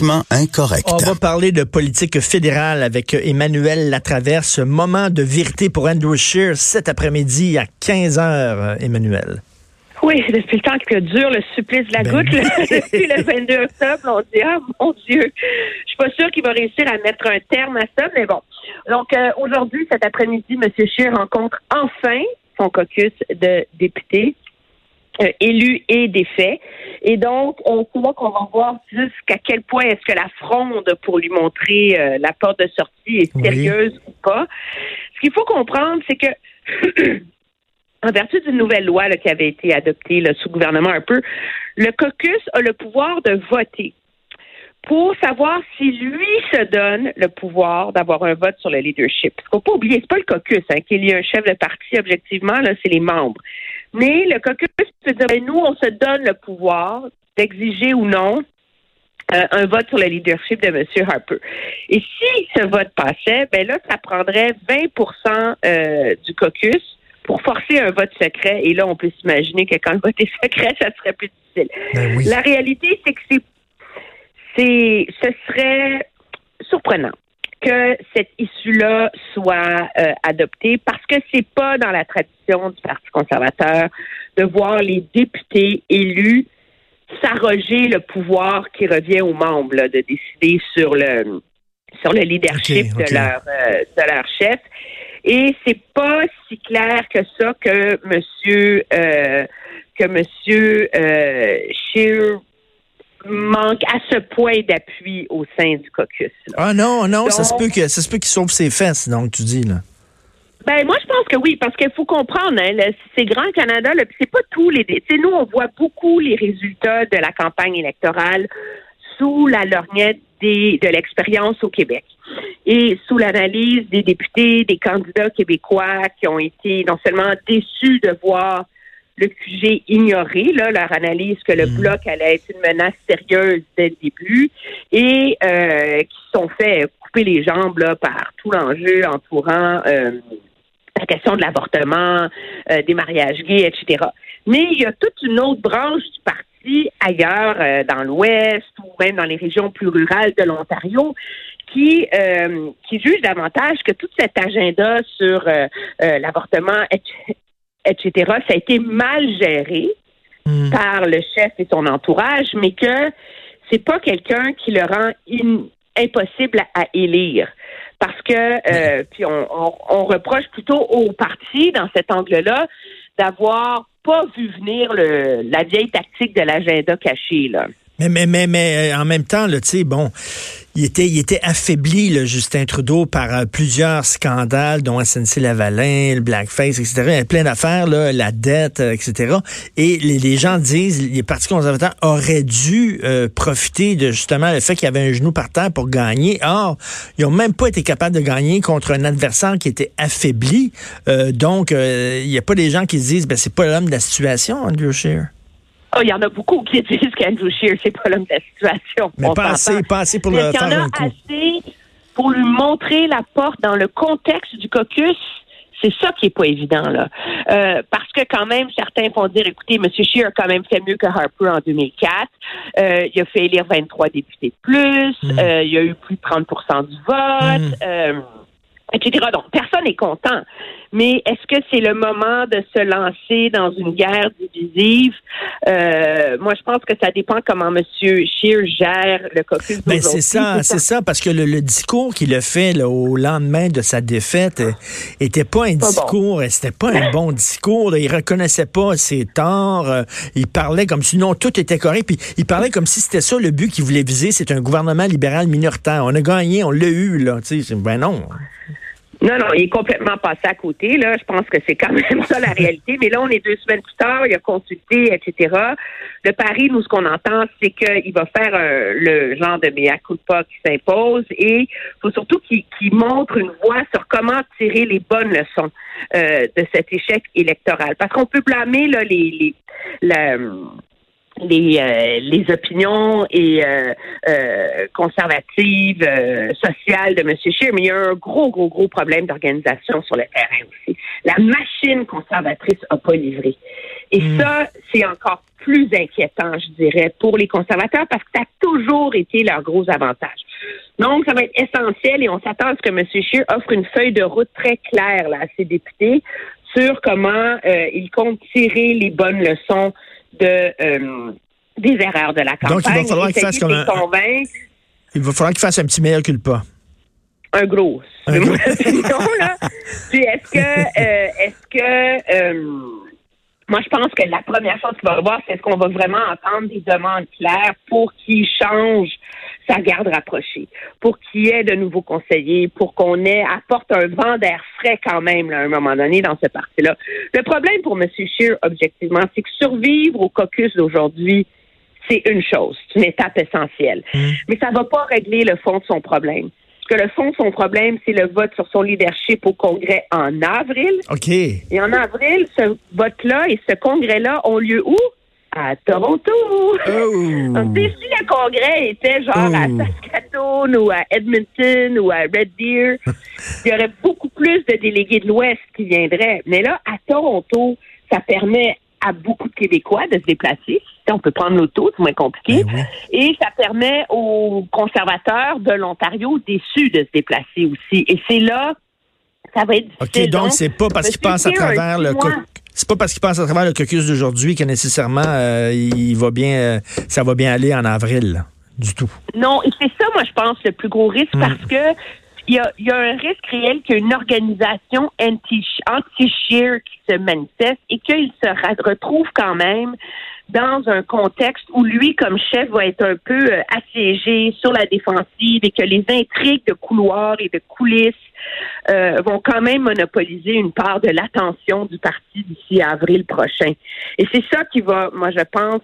Politiquement incorrect. On va parler de politique fédérale avec Emmanuel Latraverse. Moment de vérité pour Andrew Scheer cet après-midi à 15 heures, Emmanuel. Oui, depuis le temps que dure le supplice de la ben goutte, depuis le 22 octobre, on dit ah mon Dieu, je suis pas sûre qu'il va réussir à mettre un terme à ça, mais bon. Donc euh, aujourd'hui, cet après-midi, M. Scheer rencontre enfin son caucus de députés. Euh, élus et défaits. Et donc, on c'est là qu'on va voir jusqu'à quel point est-ce que la fronde pour lui montrer euh, la porte de sortie est sérieuse ou pas. Ce qu'il faut comprendre, c'est que en vertu d'une nouvelle loi qui avait été adoptée sous gouvernement un peu, le caucus a le pouvoir de voter pour savoir si lui se donne le pouvoir d'avoir un vote sur le leadership. Il ne faut pas oublier, c'est pas le caucus hein, qu'il y a un chef de parti objectivement, là, c'est les membres. Mais le caucus peut dire, ben, nous, on se donne le pouvoir d'exiger ou non euh, un vote sur le leadership de M. Harper. Et si ce vote passait, ben là, ça prendrait 20% euh, du caucus pour forcer un vote secret. Et là, on peut s'imaginer que quand le vote est secret, ça serait plus difficile. Ben La réalité, c'est que c'est, c'est, ce serait surprenant que cette issue-là soit euh, adoptée parce que c'est pas dans la tradition du Parti conservateur de voir les députés élus s'arroger le pouvoir qui revient aux membres de décider sur le sur le leadership de leur euh, de leur chef. Et c'est pas si clair que ça que monsieur euh, que monsieur euh, Scheer manque à ce point d'appui au sein du caucus. Ah non, non, ça se peut que ça se peut qu'il sauve ses fesses, donc tu dis là. Ben moi je pense que oui, parce qu'il faut comprendre, hein, c'est grand Canada, c'est pas tous les. Nous on voit beaucoup les résultats de la campagne électorale sous la lorgnette des, de l'expérience au Québec et sous l'analyse des députés, des candidats québécois qui ont été non seulement déçus de voir le QG ignorer là, leur analyse que le mm. bloc allait être une menace sérieuse dès le début et euh, qui sont fait couper les jambes là, par tout l'enjeu entourant euh, la question de l'avortement, euh, des mariages gays, etc. Mais il y a toute une autre branche du parti ailleurs, dans l'Ouest ou même dans les régions plus rurales de l'Ontario, qui qui juge davantage que tout cet agenda sur l'avortement, etc., ça a été mal géré hmm. par le chef et son entourage, mais que c'est pas quelqu'un qui le rend impossible à, élire. Parce que, euh, puis on, reproche plutôt au parti, dans cet angle-là, d'avoir pas vu venir le, la vieille tactique de l'agenda caché, là. Mais, mais, mais, mais euh, en même temps, tu sais, bon, il était, il était affaibli, le Justin Trudeau, par euh, plusieurs scandales, dont SNC-Lavalin, le blackface, etc. Il y a plein d'affaires, là, la dette, euh, etc. Et les, les, gens disent, les partis conservateurs auraient dû profiter de justement le fait qu'il y avait un genou par terre pour gagner. Or, ils ont même pas été capables de gagner contre un adversaire qui était affaibli. donc, il n'y a pas des gens qui se disent, ben c'est pas l'homme de la situation, Andrew Scheer. Oh, il y en a beaucoup qui disent qu'Andrew Scheer, c'est pas l'homme de la situation. Mais pas assez, pas assez pour le faire un coup. assez pour lui montrer la porte dans le contexte du caucus? C'est ça qui est pas évident, là. Euh, parce que quand même, certains font dire, écoutez, M. Scheer a quand même fait mieux que Harper en 2004. Euh, il a fait élire 23 députés de plus. Hmm. Euh, il y a eu plus de 30% du vote. Hmm etc. Donc, personne n'est content. Mais est-ce que c'est le moment de se lancer dans une guerre divisive? Euh, moi, je pense que ça dépend comment M. Scheer gère le caucus ben, c'est ça, c'est ça, parce que le, discours qu'il a fait là, au lendemain de sa défaite euh, était pas un discours, c'était pas un bon discours. Il reconnaissait pas ses torts. Euh, il parlait comme si non, tout était correct. Puis il parlait comme si c'était ça le but qu'il voulait viser, c'est un gouvernement libéral minoritaire. On a gagné, on l'a eu, là. Ben non. Non, non, il est complètement passé à côté. Là, je pense que c'est quand même ça la réalité. Mais là, on est deux semaines plus tard, il a consulté, etc. Le pari, nous, ce qu'on entend, c'est qu'il va faire euh, le genre de mea culpa qui s'impose et il faut surtout qu'il montre une voie sur comment tirer les bonnes leçons euh, de cet échec électoral. Parce qu'on peut blâmer là, les, les les, euh, les opinions et euh, euh, conservatives, sociales de M. Scheer, mais il y a un gros, gros, gros problème d'organisation sur le terrain aussi. La machine conservatrice n'a pas livré. Et hmm. ça, c'est encore plus inquiétant, je dirais, pour les conservateurs parce que ça a toujours été leur gros avantage. Donc, ça va être essentiel et on s'attend à ce que M. Scheer offre une feuille de route très claire là, à ses députés sur comment euh, ils comptent tirer les bonnes leçons de euh, des erreurs de la campagne. Donc, il va falloir qu'il fasse comme un... Il va falloir qu'il fasse un petit meilleur culpa. Un gros. Un gros. là. est-ce que, euh, est-ce que moi, je pense que la première chose qu'il va avoir, c'est est-ce qu'on va vraiment entendre des demandes claires pour qu'il change sa garde rapprochée, pour qu'il y ait de nouveaux conseillers, pour qu'on ait apporte un vent d'air frais quand même à un moment donné dans ce parti-là. Le problème pour M. Scheer, objectivement, c'est que survivre au caucus d'aujourd'hui, c'est une chose, c'est une étape essentielle. Mmh. Mais ça ne va pas régler le fond de son problème que le fond, son problème, c'est le vote sur son leadership au Congrès en avril. OK. Et en avril, ce vote-là et ce congrès-là ont lieu où? À Toronto. Oh. Donc, si le congrès était genre à oh. Saskatoon ou à Edmonton ou à Red Deer, il y aurait beaucoup plus de délégués de l'Ouest qui viendraient. Mais là, à Toronto, ça permet à beaucoup de Québécois de se déplacer. On peut prendre l'auto, c'est moins compliqué. Ben Et ça permet aux conservateurs de l'Ontario déçus de se déplacer aussi. Et c'est là, ça va être difficile. OK, donc, c'est pas parce qu'ils passent à travers le... C'est pas parce qu'ils passent à travers le caucus d'aujourd'hui que nécessairement euh, il va bien, euh, ça va bien aller en avril, du tout. Non, et c'est ça, moi, je pense, le plus gros risque, mm. parce que il y, a, un risque réel qu'il y ait une organisation anti-shear qui se manifeste et qu'il se retrouve quand même dans un contexte où lui, comme chef, va être un peu euh, assiégé sur la défensive et que les intrigues de couloirs et de coulisses euh, vont quand même monopoliser une part de l'attention du parti d'ici avril prochain. Et c'est ça qui va, moi je pense,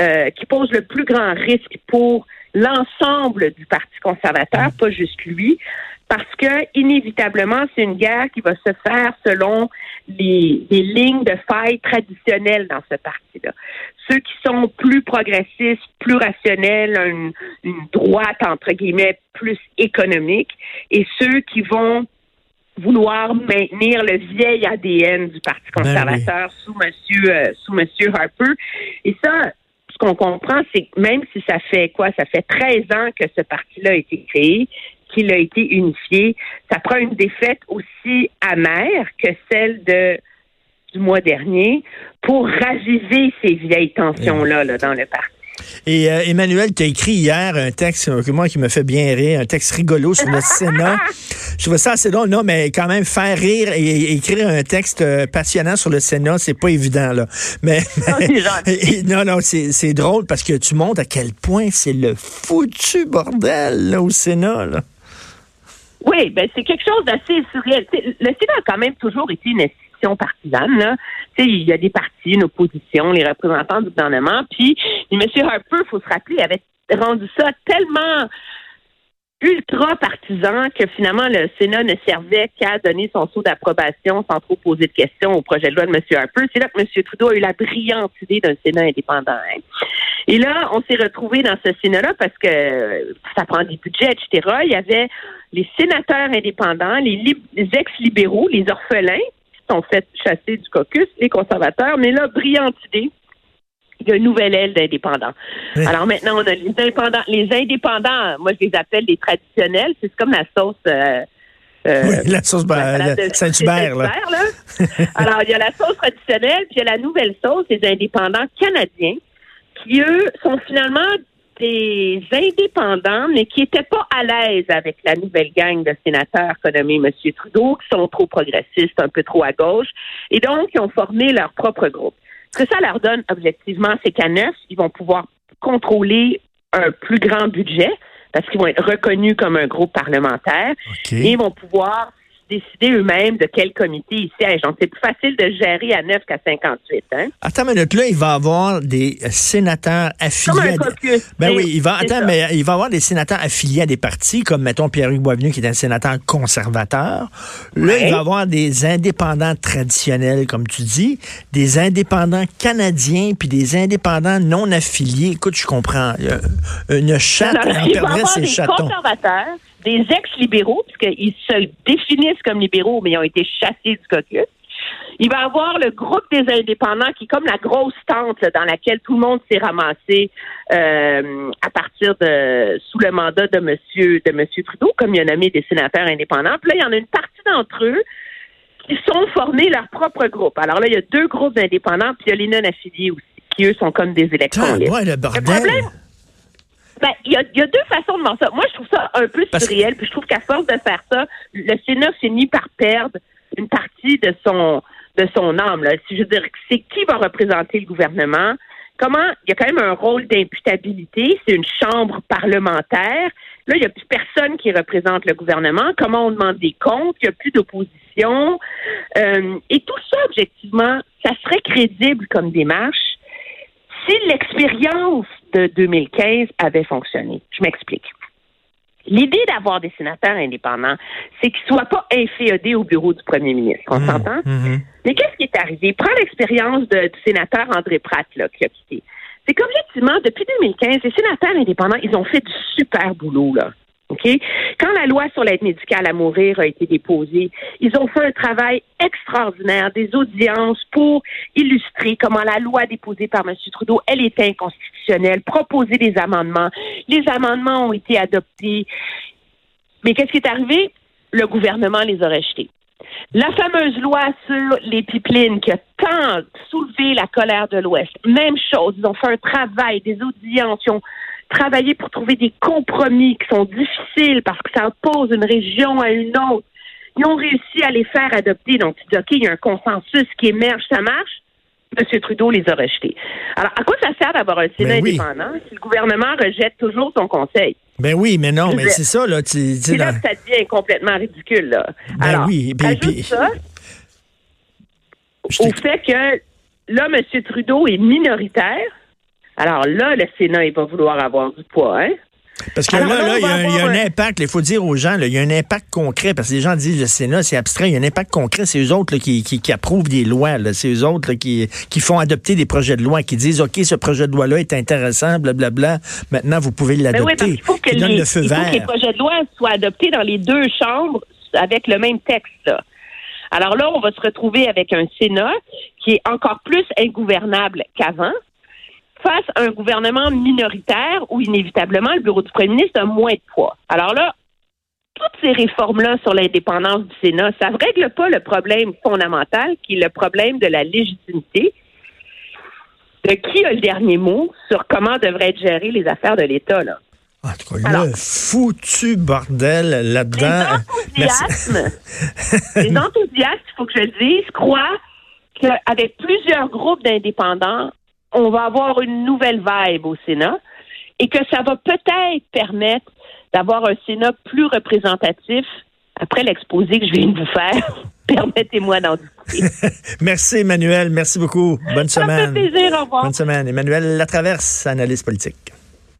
euh, qui pose le plus grand risque pour l'ensemble du Parti conservateur, pas juste lui, parce que inévitablement, c'est une guerre qui va se faire selon les, lignes de faille traditionnelles dans ce parti-là. Ceux qui sont plus progressistes, plus rationnels, une, une droite, entre guillemets, plus économique, et ceux qui vont vouloir maintenir le vieil ADN du Parti ben conservateur sous Monsieur euh, sous Monsieur Harper. Et ça, ce qu'on comprend, c'est que même si ça fait quoi, ça fait 13 ans que ce parti-là a été créé, qu'il a été unifié. Ça prend une défaite aussi amère que celle de du mois dernier pour raviver ces vieilles tensions-là là, dans le parti. Et euh, Emmanuel, tu as écrit hier un texte que moi qui me fait bien rire, un texte rigolo sur le Sénat. Je trouve ça assez drôle, non, mais quand même faire rire et, écrire un texte euh, passionnant sur le Sénat, c'est pas évident là. Mais, non, non, c'est drôle parce que tu montres à quel point c'est le foutu bordel là, au Sénat là. Oui, ben c'est quelque chose d'assez surréel. le Sénat a quand même toujours été une institution partisane. Là. Il y a des partis, une opposition, les représentants du gouvernement. Puis M. Harper, il faut se rappeler, avait rendu ça tellement ultra partisan que finalement le Sénat ne servait qu'à donner son saut d'approbation sans trop poser de questions au projet de loi de M. Harper. C'est là que M. Trudeau a eu la brillante idée d'un Sénat indépendant. Hein. Et là, on s'est retrouvé dans ce Sénat-là parce que ça prend des budgets, etc. Il y avait les sénateurs indépendants, les, ex-libéraux, les orphelins qui sont fait chasser du caucus, les conservateurs, mais là, brillante idée une nouvelle aile d'indépendants. Alors maintenant, on a les indépendants. Les indépendants, moi, je les appelle les traditionnels. C'est comme la sauce. Euh, euh oui, la sauce ben, Saint-Hubert. Là. Alors, il y a la sauce traditionnelle, puis il y a la nouvelle sauce des indépendants canadiens, qui, eux, sont finalement des indépendants, mais qui n'étaient pas à l'aise avec la nouvelle gang de sénateurs qu'a nommé M. Trudeau, qui sont trop progressistes, un peu trop à gauche, et donc ils ont formé leur propre groupe. Ce que ça leur donne objectivement, c'est qu'à neuf, ils vont pouvoir contrôler un plus grand budget parce qu'ils vont être reconnus comme un groupe parlementaire et ils vont pouvoir décider eux-mêmes de quel comité ils siègent. Donc, c'est plus facile de gérer à 9 qu'à 58. Hein? Attends une minute, là, il va avoir des sénateurs affiliés. Comme un Ben oui, il va, attends, mais il va avoir des sénateurs affiliés à des partis, comme, mettons, Pierre-Hugues Boisvenu, qui est un sénateur conservateur. Là, il va avoir des indépendants traditionnels, comme tu dis, des indépendants canadiens, puis des indépendants non affiliés. Écoute, je comprends. Une chatte, on perdrait ses chatons. Conservateurs des ex-libéraux, puisqu'ils se définissent comme libéraux, mais ils ont été chassés du caucus. Il va y avoir le groupe des indépendants qui est comme la grosse tente dans laquelle tout le monde s'est ramassé euh, à partir de sous le mandat de monsieur de monsieur Trudeau, comme il a nommé des sénateurs indépendants. Puis là, il y en a une partie d'entre eux qui sont formés leur propre groupe. Alors là, il y a deux groupes d'indépendants, puis il y a les non-affiliés aussi, qui eux sont comme des élections Ouais, le bordel. Ben, il y a, y a, deux façons de voir ça. Moi, je trouve ça un peu surréel, puis je trouve qu'à force de faire ça, le Sénat finit par perdre une partie de son de son âme. Là. Je veux dire, c'est qui va représenter le gouvernement? Comment il y a quand même un rôle d'imputabilité, c'est une chambre parlementaire. Là, il n'y a plus personne qui représente le gouvernement. Comment on demande des comptes? Il n'y a plus d'opposition. Euh, et tout ça, objectivement, ça serait crédible comme démarche si l'expérience de 2015 avait fonctionné. Je m'explique. L'idée d'avoir des sénateurs indépendants, c'est qu'ils ne soient pas inféodés au bureau du premier ministre. On mmh, s'entend? Mmh. Mais qu'est-ce qui est arrivé? Prends l'expérience du sénateur André Pratt, là, qui a quitté. C'est qu'objectivement, depuis 2015, les sénateurs indépendants, ils ont fait du super boulot, là. OK? Quand la loi sur l'aide médicale à mourir a été déposée, ils ont fait un travail extraordinaire, des audiences pour illustrer comment la loi déposée par M. Trudeau, elle était inconstitutionnelle, proposer des amendements. Les amendements ont été adoptés. Mais qu'est-ce qui est arrivé? Le gouvernement les a rejetés. La fameuse loi sur les pipelines qui a tant soulevé la colère de l'Ouest, même chose. Ils ont fait un travail, des audiences, ont travailler pour trouver des compromis qui sont difficiles parce que ça oppose une région à une autre. Ils ont réussi à les faire adopter. Donc, tu dis, OK, il y a un consensus qui émerge, ça marche. M. Trudeau les a rejetés. Alors, à quoi ça sert d'avoir un Sénat ben indépendant si le gouvernement rejette toujours son conseil? Ben oui, mais non, mais c'est ça, là. Tu, là, ça devient complètement ridicule, là. Ben Alors, oui, ben, ajoute ça au fait que là, M. Trudeau est minoritaire alors là, le Sénat, il va vouloir avoir du poids, hein? Parce que là, là, il y, a, un impact. Il faut dire aux gens, il y a un impact concret. Parce que les gens disent le Sénat, c'est abstrait. Il y a un impact concret. C'est eux autres qui, qui, approuvent des lois. C'est eux autres qui, qui font adopter des projets de loi, qui disent OK, ce projet de loi-là est intéressant, blablabla. Maintenant, vous pouvez ben l'adopter. oui, il faut que, les, le feu il faut que les projets de loi soient adoptés dans les deux chambres avec le même texte. Alors là, on va se retrouver avec un Sénat qui est encore plus ingouvernable qu'avant face à un gouvernement minoritaire où inévitablement le bureau du premier ministre a moins de poids. Alors là, toutes ces réformes-là sur l'indépendance du Sénat, ça ne règle pas le problème fondamental qui est le problème de la légitimité de qui a le dernier mot sur comment devraient être gérées les affaires de l'État. Là. En tout cas, le foutu bordel là-dedans. Les enthousiasmes, les enthousiastes, il faut que je le dise, croient qu'avec plusieurs groupes d'indépendants, on va avoir une nouvelle vibe au Sénat et que ça va peut-être permettre d'avoir un Sénat plus représentatif après l'exposé que je viens de vous faire. Permettez-moi d'en discuter. merci, Emmanuel. Merci beaucoup. Bonne semaine. Ça fait plaisir. Au revoir. Bonne semaine. Emmanuel Latraverse, analyste politique.